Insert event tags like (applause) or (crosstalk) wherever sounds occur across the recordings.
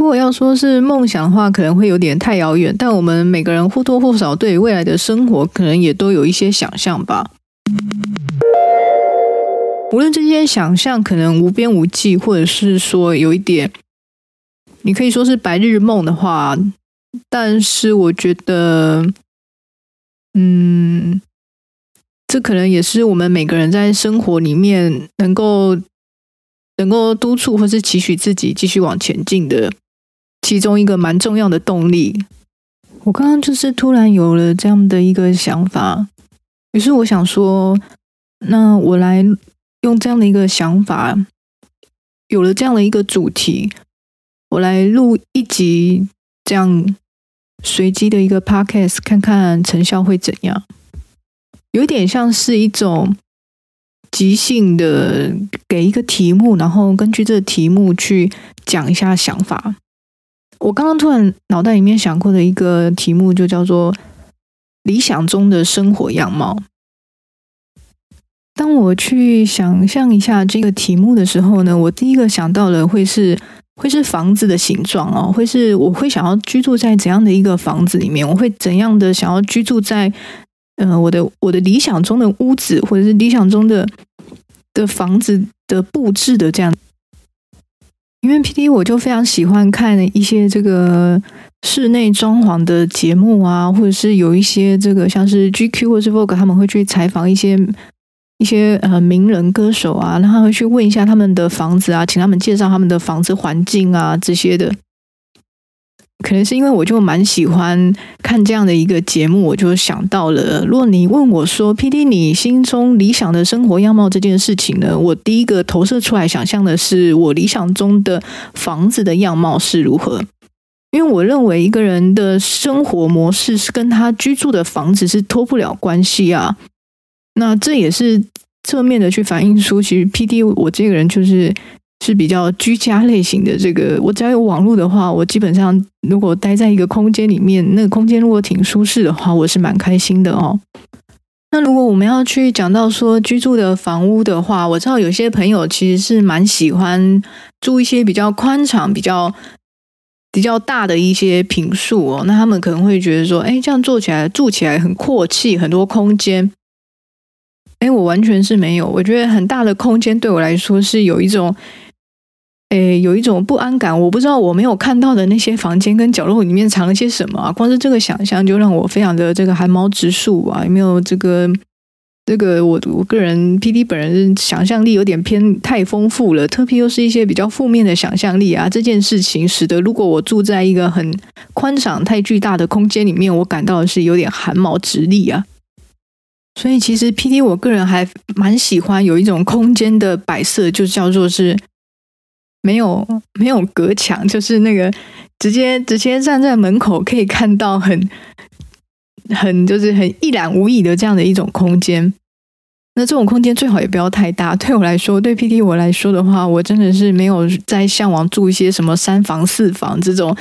如果要说是梦想的话，可能会有点太遥远。但我们每个人或多或少对未来的生活，可能也都有一些想象吧。无论这些想象可能无边无际，或者是说有一点，你可以说是白日梦的话，但是我觉得，嗯，这可能也是我们每个人在生活里面能够能够督促或是期许自己继续往前进的其中一个蛮重要的动力。我刚刚就是突然有了这样的一个想法，于是我想说，那我来。用这样的一个想法，有了这样的一个主题，我来录一集这样随机的一个 podcast，看看成效会怎样。有点像是一种即兴的，给一个题目，然后根据这个题目去讲一下想法。我刚刚突然脑袋里面想过的一个题目，就叫做“理想中的生活样貌”。当我去想象一下这个题目的时候呢，我第一个想到的会是会是房子的形状哦，会是我会想要居住在怎样的一个房子里面？我会怎样的想要居住在呃我的我的理想中的屋子，或者是理想中的的房子的布置的这样？因为 PD 我就非常喜欢看一些这个室内装潢的节目啊，或者是有一些这个像是 GQ 或是 Vogue 他们会去采访一些。一些呃名人歌手啊，然后他会去问一下他们的房子啊，请他们介绍他们的房子环境啊这些的。可能是因为我就蛮喜欢看这样的一个节目，我就想到了，如果你问我说，PD 你心中理想的生活样貌这件事情呢，我第一个投射出来想象的是我理想中的房子的样貌是如何？因为我认为一个人的生活模式是跟他居住的房子是脱不了关系啊。那这也是侧面的去反映出，其实 PD 我这个人就是是比较居家类型的。这个我只要有网络的话，我基本上如果待在一个空间里面，那个空间如果挺舒适的话，我是蛮开心的哦。那如果我们要去讲到说居住的房屋的话，我知道有些朋友其实是蛮喜欢住一些比较宽敞、比较比较大的一些平数哦。那他们可能会觉得说，哎，这样做起来住起来很阔气，很多空间。哎，我完全是没有。我觉得很大的空间对我来说是有一种，诶，有一种不安感。我不知道我没有看到的那些房间跟角落里面藏了些什么啊。光是这个想象就让我非常的这个寒毛直竖啊！有没有这个这个我我个人 PD 本人想象力有点偏太丰富了，特别又是一些比较负面的想象力啊。这件事情使得如果我住在一个很宽敞、太巨大的空间里面，我感到是有点寒毛直立啊。所以，其实 PD 我个人还蛮喜欢有一种空间的摆设，就叫做是没有没有隔墙，就是那个直接直接站在门口可以看到很很就是很一览无遗的这样的一种空间。那这种空间最好也不要太大。对我来说，对 PD 我来说的话，我真的是没有在向往住一些什么三房四房这种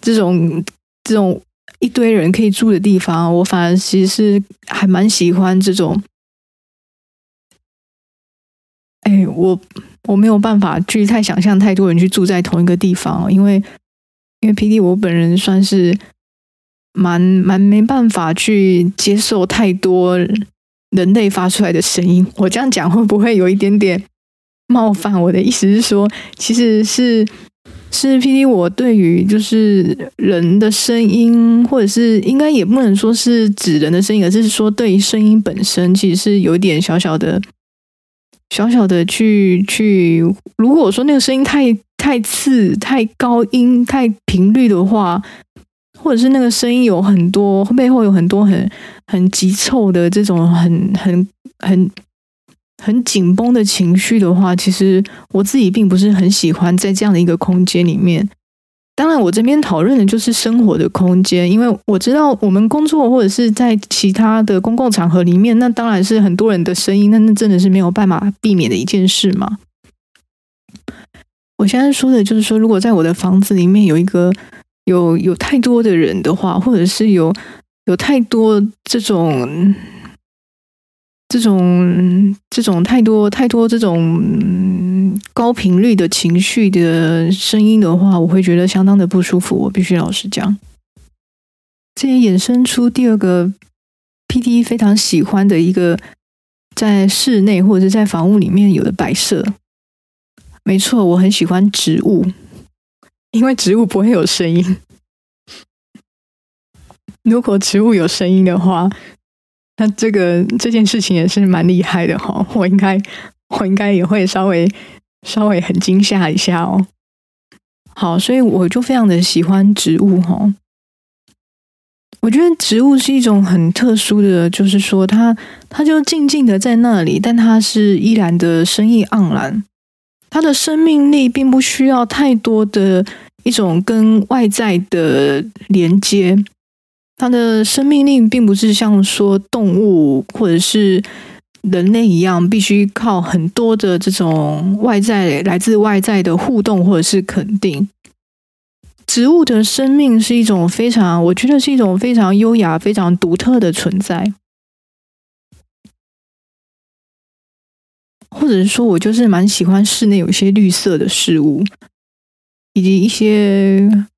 这种这种。一堆人可以住的地方，我反而其实是还蛮喜欢这种。哎，我我没有办法去太想象太多人去住在同一个地方，因为因为 PD 我本人算是蛮蛮没办法去接受太多人类发出来的声音。我这样讲会不会有一点点冒犯？我的意思是说，其实是。是 PD，我对于就是人的声音，或者是应该也不能说是指人的声音，而是说对于声音本身，其实是有一点小小的、小小的去去。如果说那个声音太太刺、太高音、太频率的话，或者是那个声音有很多背后有很多很很急凑的这种很很很。很紧绷的情绪的话，其实我自己并不是很喜欢在这样的一个空间里面。当然，我这边讨论的就是生活的空间，因为我知道我们工作或者是在其他的公共场合里面，那当然是很多人的声音，那那真的是没有办法避免的一件事嘛。我现在说的就是说，如果在我的房子里面有一个有有太多的人的话，或者是有有太多这种。这种这种太多太多这种高频率的情绪的声音的话，我会觉得相当的不舒服。我必须老实讲，这也衍生出第二个 PD 非常喜欢的一个在室内或者是在房屋里面有的摆设。没错，我很喜欢植物，因为植物不会有声音。如果植物有声音的话，那这个这件事情也是蛮厉害的哈。我应该，我应该也会稍微稍微很惊吓一下哦。好，所以我就非常的喜欢植物哈。我觉得植物是一种很特殊的，就是说它它就静静的在那里，但它是依然的生意盎然。它的生命力并不需要太多的一种跟外在的连接。它的生命力并不是像说动物或者是人类一样，必须靠很多的这种外在来自外在的互动或者是肯定。植物的生命是一种非常，我觉得是一种非常优雅、非常独特的存在。或者是说，我就是蛮喜欢室内有一些绿色的事物，以及一些。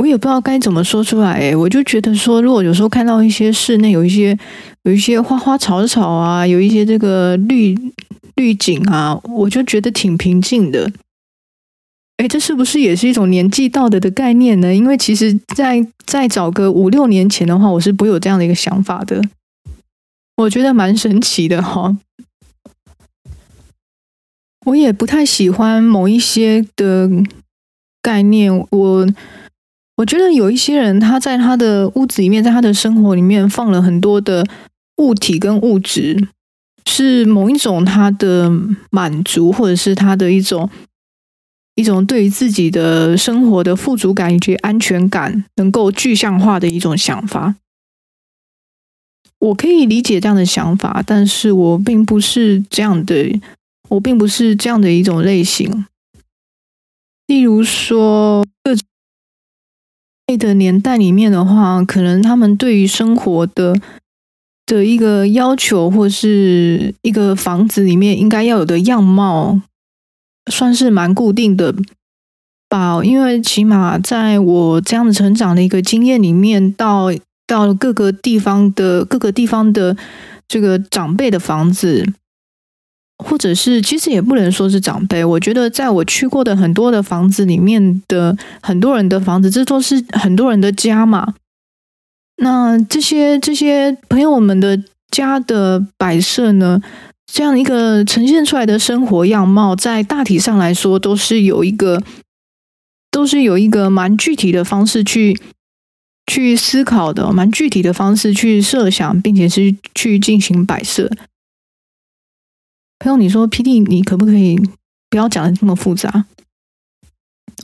我也不知道该怎么说出来，诶，我就觉得说，如果有时候看到一些室内有一些有一些花花草草啊，有一些这个绿绿景啊，我就觉得挺平静的。诶，这是不是也是一种年纪道德的概念呢？因为其实在，在再早个五六年前的话，我是不会有这样的一个想法的。我觉得蛮神奇的哈。我也不太喜欢某一些的概念，我。我觉得有一些人，他在他的屋子里面，在他的生活里面放了很多的物体跟物质，是某一种他的满足，或者是他的一种一种对于自己的生活的富足感以及安全感能够具象化的一种想法。我可以理解这样的想法，但是我并不是这样的，我并不是这样的一种类型。例如说，各的年代里面的话，可能他们对于生活的的一个要求，或是一个房子里面应该要有的样貌，算是蛮固定的吧。因为起码在我这样的成长的一个经验里面，到到各个地方的各个地方的这个长辈的房子。或者是，其实也不能说是长辈。我觉得，在我去过的很多的房子里面的很多人的房子，这都是很多人的家嘛。那这些这些朋友们的家的摆设呢，这样一个呈现出来的生活样貌，在大体上来说，都是有一个，都是有一个蛮具体的方式去去思考的，蛮具体的方式去设想，并且是去进行摆设。朋友，你说 PD，你可不可以不要讲的这么复杂？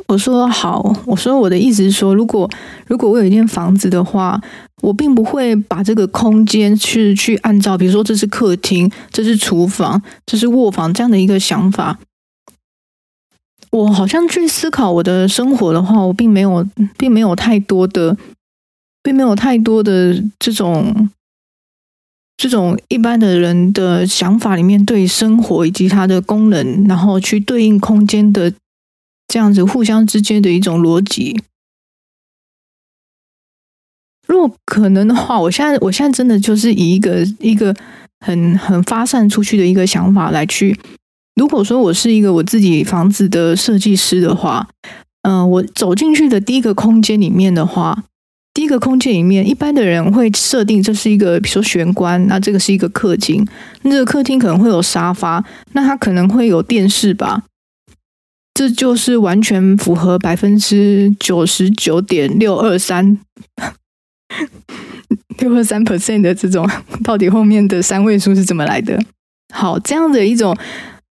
我说好，我说我的意思是说，如果如果我有一间房子的话，我并不会把这个空间去去按照，比如说这是客厅，这是厨房，这是卧房这样的一个想法。我好像去思考我的生活的话，我并没有，并没有太多的，并没有太多的这种。这种一般的人的想法里面，对生活以及它的功能，然后去对应空间的这样子互相之间的一种逻辑。如果可能的话，我现在我现在真的就是以一个一个很很发散出去的一个想法来去。如果说我是一个我自己房子的设计师的话，嗯、我走进去的第一个空间里面的话。第一个空间里面，一般的人会设定这是一个，比如说玄关，那这个是一个客厅，那这个客厅可能会有沙发，那它可能会有电视吧，这就是完全符合百分之九十九点六二三 (laughs) 六二三 percent 的这种，到底后面的三位数是怎么来的？好，这样的一种。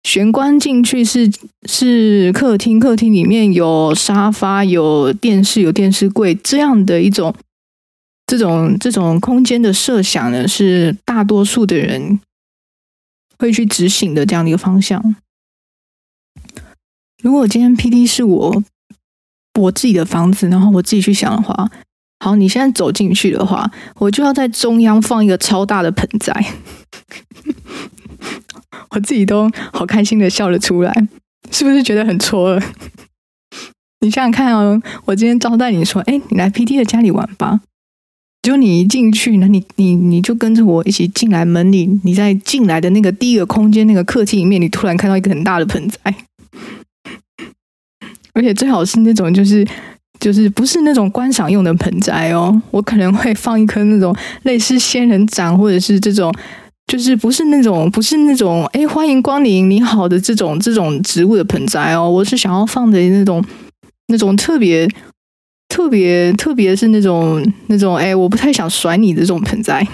玄关进去是是客厅，客厅里面有沙发、有电视、有电视柜，这样的一种这种这种空间的设想呢，是大多数的人会去执行的这样的一个方向。如果今天 PD 是我我自己的房子，然后我自己去想的话，好，你现在走进去的话，我就要在中央放一个超大的盆栽。我自己都好开心的笑了出来，是不是觉得很错愕？你想想看哦，我今天招待你说，哎，你来 PT 的家里玩吧。就你一进去，那你你你就跟着我一起进来门里，你在进来的那个第一个空间那个客厅里面，你突然看到一个很大的盆栽，而且最好是那种就是就是不是那种观赏用的盆栽哦，我可能会放一颗那种类似仙人掌或者是这种，就是不是那种不是那种哎欢迎光临你好的这种这种植物的盆栽哦，我是想要放的那种那种特别。特别特别是那种那种哎，我不太想甩你的这种盆栽。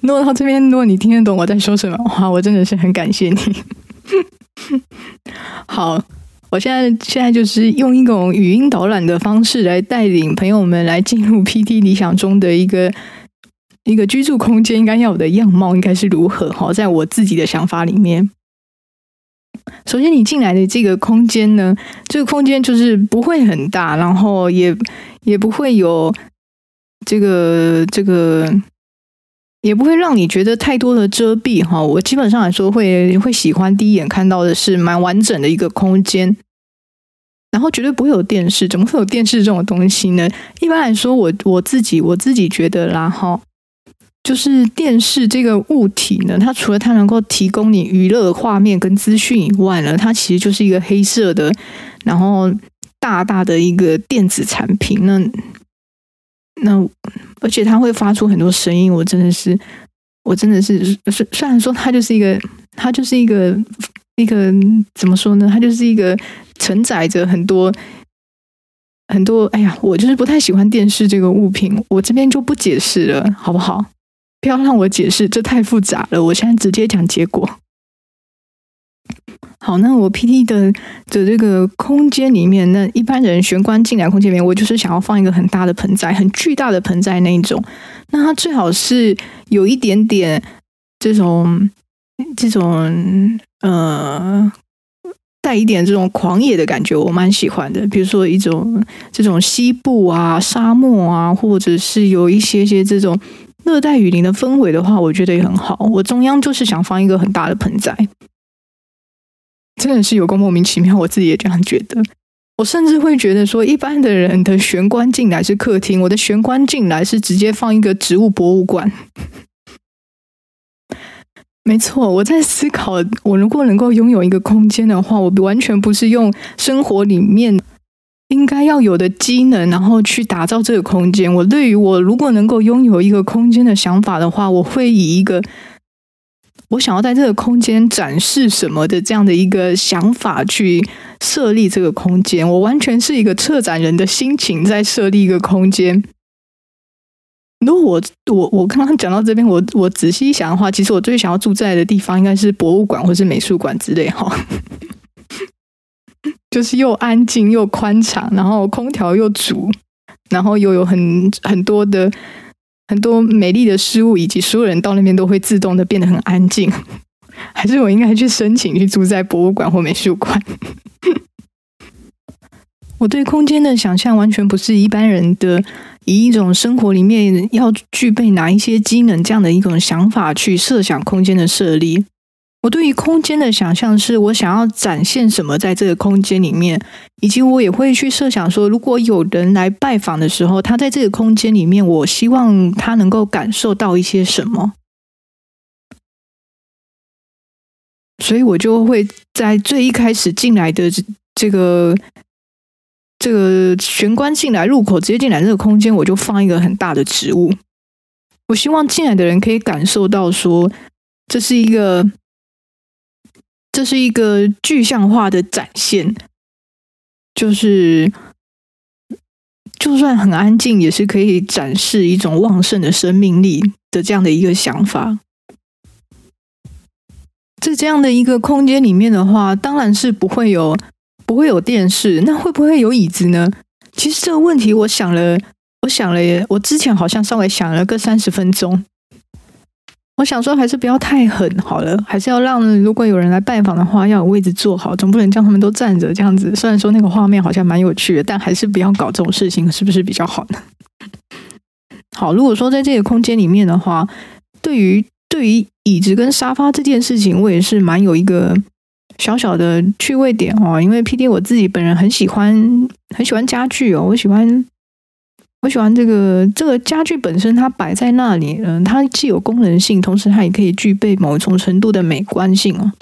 诺到这边，如果你听得懂我在说什么话，我真的是很感谢你。(laughs) 好，我现在现在就是用一种语音导览的方式来带领朋友们来进入 PT 理想中的一个一个居住空间应该要有的样貌应该是如何？哈，在我自己的想法里面。首先，你进来的这个空间呢，这个空间就是不会很大，然后也也不会有这个这个，也不会让你觉得太多的遮蔽哈。我基本上来说会会喜欢第一眼看到的是蛮完整的一个空间，然后绝对不会有电视，怎么会有电视这种东西呢？一般来说，我我自己我自己觉得啦哈。就是电视这个物体呢，它除了它能够提供你娱乐画面跟资讯以外呢，它其实就是一个黑色的，然后大大的一个电子产品。那那而且它会发出很多声音，我真的是，我真的是，虽虽然说它就是一个，它就是一个一个怎么说呢？它就是一个承载着很多很多。哎呀，我就是不太喜欢电视这个物品，我这边就不解释了，好不好？不要让我解释，这太复杂了。我现在直接讲结果。好，那我 PT 的的这个空间里面，那一般人玄关进来空间里面，我就是想要放一个很大的盆栽，很巨大的盆栽那一种。那它最好是有一点点这种这种呃，带一点这种狂野的感觉，我蛮喜欢的。比如说一种这种西部啊、沙漠啊，或者是有一些些这种。热带雨林的氛围的话，我觉得也很好。我中央就是想放一个很大的盆栽，真的是有够莫名其妙。我自己也这样觉得。我甚至会觉得说，一般的人的玄关进来是客厅，我的玄关进来是直接放一个植物博物馆。(laughs) 没错，我在思考，我如果能够拥有一个空间的话，我完全不是用生活里面。应该要有的机能，然后去打造这个空间。我对于我如果能够拥有一个空间的想法的话，我会以一个我想要在这个空间展示什么的这样的一个想法去设立这个空间。我完全是一个策展人的心情在设立一个空间。如果我我我刚刚讲到这边，我我仔细一想的话，其实我最想要住在的地方应该是博物馆或是美术馆之类哈。就是又安静又宽敞，然后空调又足，然后又有很很多的很多美丽的事物，以及所有人到那边都会自动的变得很安静。(laughs) 还是我应该去申请去住在博物馆或美术馆？(laughs) 我对空间的想象完全不是一般人的以一种生活里面要具备哪一些机能这样的一种想法去设想空间的设立。我对于空间的想象是我想要展现什么在这个空间里面，以及我也会去设想说，如果有人来拜访的时候，他在这个空间里面，我希望他能够感受到一些什么。所以我就会在最一开始进来的这个这个玄关进来入口直接进来这个空间，我就放一个很大的植物。我希望进来的人可以感受到说，这是一个。这是一个具象化的展现，就是就算很安静，也是可以展示一种旺盛的生命力的这样的一个想法。在这样的一个空间里面的话，当然是不会有不会有电视，那会不会有椅子呢？其实这个问题，我想了，我想了，我之前好像稍微想了个三十分钟。我想说，还是不要太狠好了，还是要让如果有人来拜访的话，要有位置坐好，总不能叫他们都站着这样子。虽然说那个画面好像蛮有趣的，但还是不要搞这种事情，是不是比较好呢？好，如果说在这个空间里面的话，对于对于椅子跟沙发这件事情，我也是蛮有一个小小的趣味点哦。因为 PD 我自己本人很喜欢很喜欢家具哦，我喜欢我喜欢这个这个家具本身，它摆在那里，嗯，它既有功能性，同时它也可以具备某种程度的美观性哦，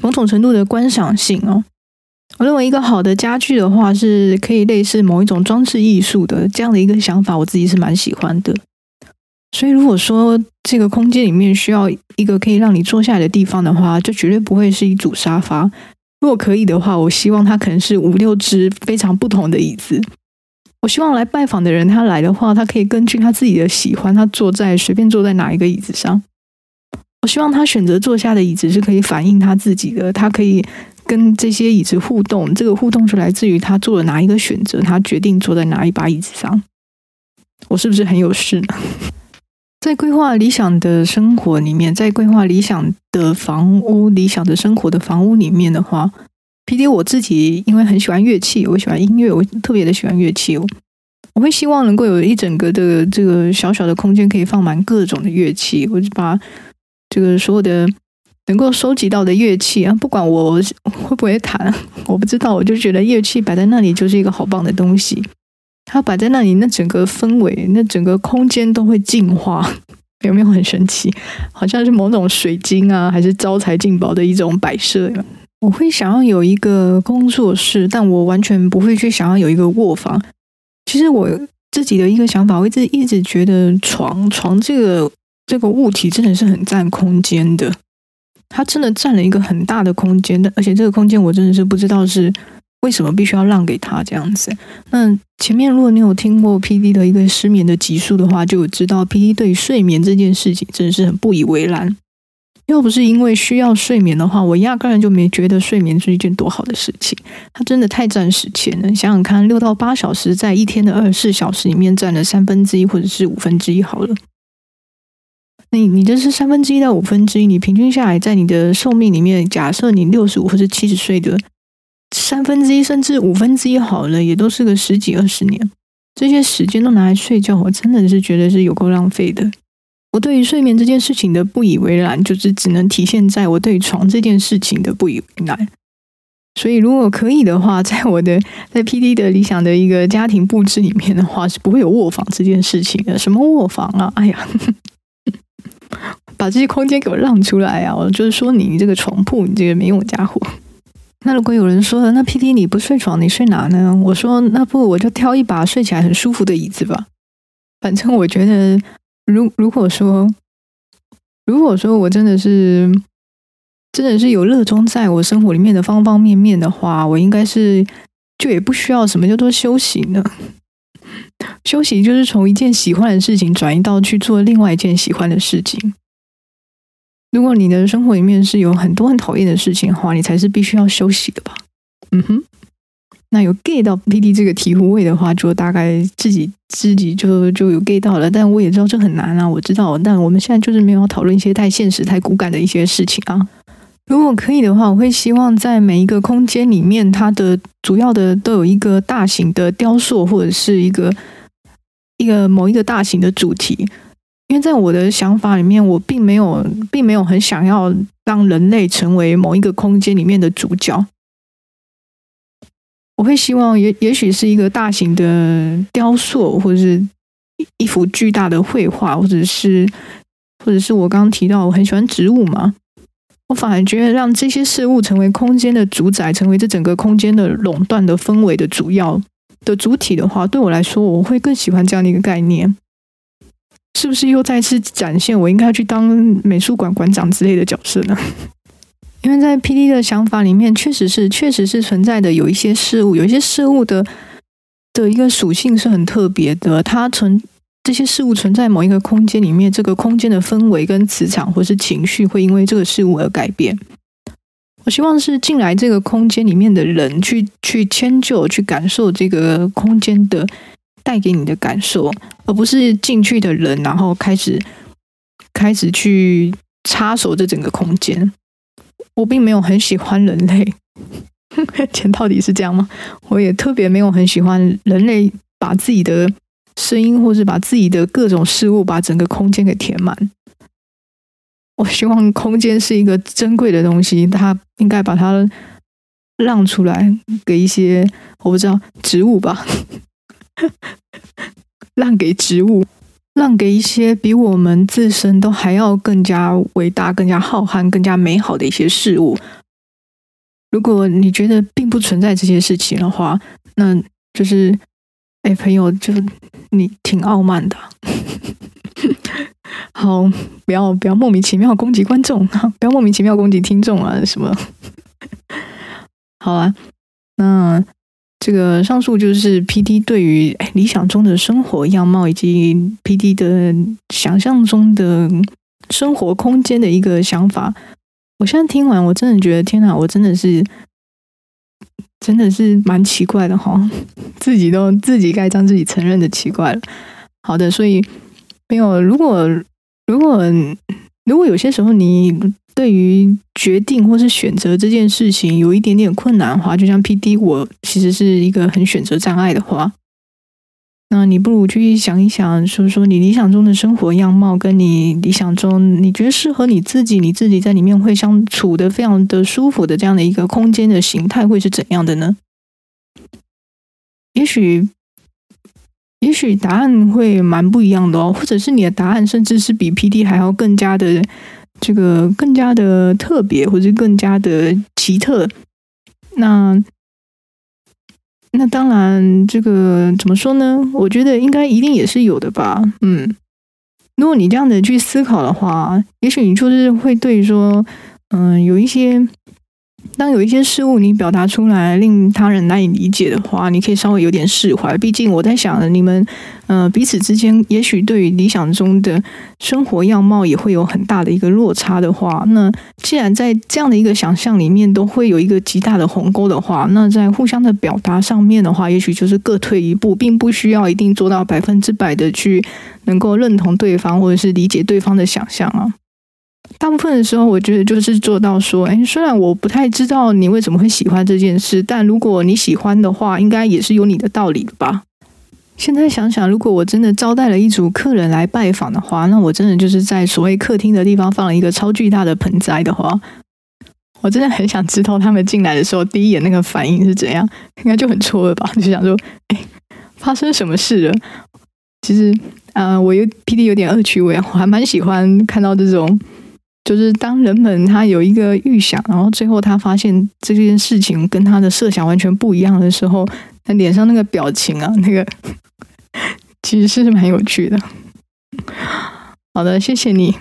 某种程度的观赏性哦。我认为一个好的家具的话，是可以类似某一种装置艺术的这样的一个想法，我自己是蛮喜欢的。所以，如果说这个空间里面需要一个可以让你坐下来的地方的话，就绝对不会是一组沙发。如果可以的话，我希望它可能是五六只非常不同的椅子。我希望来拜访的人，他来的话，他可以根据他自己的喜欢，他坐在随便坐在哪一个椅子上。我希望他选择坐下的椅子是可以反映他自己的，他可以跟这些椅子互动。这个互动是来自于他做了哪一个选择，他决定坐在哪一把椅子上。我是不是很有事呢？在规划理想的生活里面，在规划理想的房屋、理想的生活的房屋里面的话，PD 我自己因为很喜欢乐器，我喜欢音乐，我特别的喜欢乐器哦，我会希望能够有一整个的这个小小的空间，可以放满各种的乐器，我就把这个所有的能够收集到的乐器啊，不管我会不会弹，我不知道，我就觉得乐器摆在那里就是一个好棒的东西。它摆在那里，那整个氛围，那整个空间都会净化，有没有很神奇？好像是某种水晶啊，还是招财进宝的一种摆设。我会想要有一个工作室，但我完全不会去想要有一个卧房。其实我自己的一个想法，我一直一直觉得床床这个这个物体真的是很占空间的，它真的占了一个很大的空间的，而且这个空间我真的是不知道是。为什么必须要让给他这样子？那前面如果你有听过 PD 的一个失眠的集数的话，就知道 PD 对睡眠这件事情真的是很不以为然。要不是因为需要睡眠的话，我压根儿就没觉得睡眠是一件多好的事情。它真的太占时间了。你想想看，六到八小时在一天的二十四小时里面占了三分之一或者是五分之一好了。你你这是三分之一到五分之一，你平均下来在你的寿命里面，假设你六十五或者七十岁的。三分之一甚至五分之一好了，也都是个十几二十年。这些时间都拿来睡觉，我真的是觉得是有够浪费的。我对于睡眠这件事情的不以为然，就是只能体现在我对床这件事情的不以为然。所以，如果可以的话，在我的在 PD 的理想的一个家庭布置里面的话，是不会有卧房这件事情的。什么卧房啊？哎呀，(laughs) 把这些空间给我让出来啊！我就是说你，你这个床铺，你这个没用的家伙。那如果有人说了，那 PD 你不睡床，你睡哪呢？我说那不我就挑一把睡起来很舒服的椅子吧。反正我觉得，如如果说，如果说我真的是真的是有热衷在我生活里面的方方面面的话，我应该是就也不需要什么叫做休息呢？(laughs) 休息就是从一件喜欢的事情转移到去做另外一件喜欢的事情。如果你的生活里面是有很多很讨厌的事情的话，你才是必须要休息的吧？嗯哼，那有 get 到 PD 这个醍醐味的话，就大概自己自己就就有 get 到了。但我也知道这很难啊，我知道。但我们现在就是没有讨论一些太现实、太骨感的一些事情啊。如果可以的话，我会希望在每一个空间里面，它的主要的都有一个大型的雕塑，或者是一个一个某一个大型的主题。因为在我的想法里面，我并没有，并没有很想要让人类成为某一个空间里面的主角。我会希望也，也许是一个大型的雕塑，或者是一幅巨大的绘画，或者是，或者是我刚刚提到我很喜欢植物嘛。我反而觉得让这些事物成为空间的主宰，成为这整个空间的垄断的氛围的主要的主体的话，对我来说，我会更喜欢这样的一个概念。是不是又再次展现我应该去当美术馆馆长之类的角色呢？因为在 PD 的想法里面，确实是确实是存在的有一些事物，有一些事物的的一个属性是很特别的。它存这些事物存在某一个空间里面，这个空间的氛围跟磁场或是情绪会因为这个事物而改变。我希望是进来这个空间里面的人去去迁就、去感受这个空间的。带给你的感受，而不是进去的人，然后开始开始去插手这整个空间。我并没有很喜欢人类，(laughs) 钱到底是这样吗？我也特别没有很喜欢人类把自己的声音，或是把自己的各种事物，把整个空间给填满。我希望空间是一个珍贵的东西，它应该把它让出来给一些我不知道植物吧，(laughs) 让给植物，让给一些比我们自身都还要更加伟大、更加浩瀚、更加美好的一些事物。如果你觉得并不存在这些事情的话，那就是，哎，朋友，就你挺傲慢的。(laughs) 好，不要不要莫名其妙攻击观众，不要莫名其妙攻击听众啊什么。好啊，那这个上述就是 PD 对于理想中的生活样貌以及 PD 的想象中的生活空间的一个想法。我现在听完，我真的觉得天哪，我真的是真的是蛮奇怪的哈，自己都自己盖章，自己承认的奇怪了。好的，所以。没有，如果如果如果有些时候你对于决定或是选择这件事情有一点点困难的话，就像 PD 我其实是一个很选择障碍的话，那你不如去想一想，说说你理想中的生活样貌，跟你理想中你觉得适合你自己，你自己在里面会相处的非常的舒服的这样的一个空间的形态会是怎样的呢？也许。也许答案会蛮不一样的哦，或者是你的答案甚至是比 PD 还要更加的这个更加的特别，或者更加的奇特。那那当然，这个怎么说呢？我觉得应该一定也是有的吧。嗯，如果你这样子去思考的话，也许你就是会对说，嗯，有一些。当有一些事物你表达出来令他人难以理解的话，你可以稍微有点释怀。毕竟我在想，你们呃彼此之间也许对于理想中的生活样貌也会有很大的一个落差的话，那既然在这样的一个想象里面都会有一个极大的鸿沟的话，那在互相的表达上面的话，也许就是各退一步，并不需要一定做到百分之百的去能够认同对方或者是理解对方的想象啊。大部分的时候，我觉得就是做到说，哎，虽然我不太知道你为什么会喜欢这件事，但如果你喜欢的话，应该也是有你的道理的吧。现在想想，如果我真的招待了一组客人来拜访的话，那我真的就是在所谓客厅的地方放了一个超巨大的盆栽的话，我真的很想知道他们进来的时候第一眼那个反应是怎样，应该就很错愕吧？就想说，哎，发生什么事了？其实，呃，我有 PD 有点恶趣味，我还蛮喜欢看到这种。就是当人们他有一个预想，然后最后他发现这件事情跟他的设想完全不一样的时候，他脸上那个表情啊，那个 (laughs) 其实是蛮有趣的。好的，谢谢你，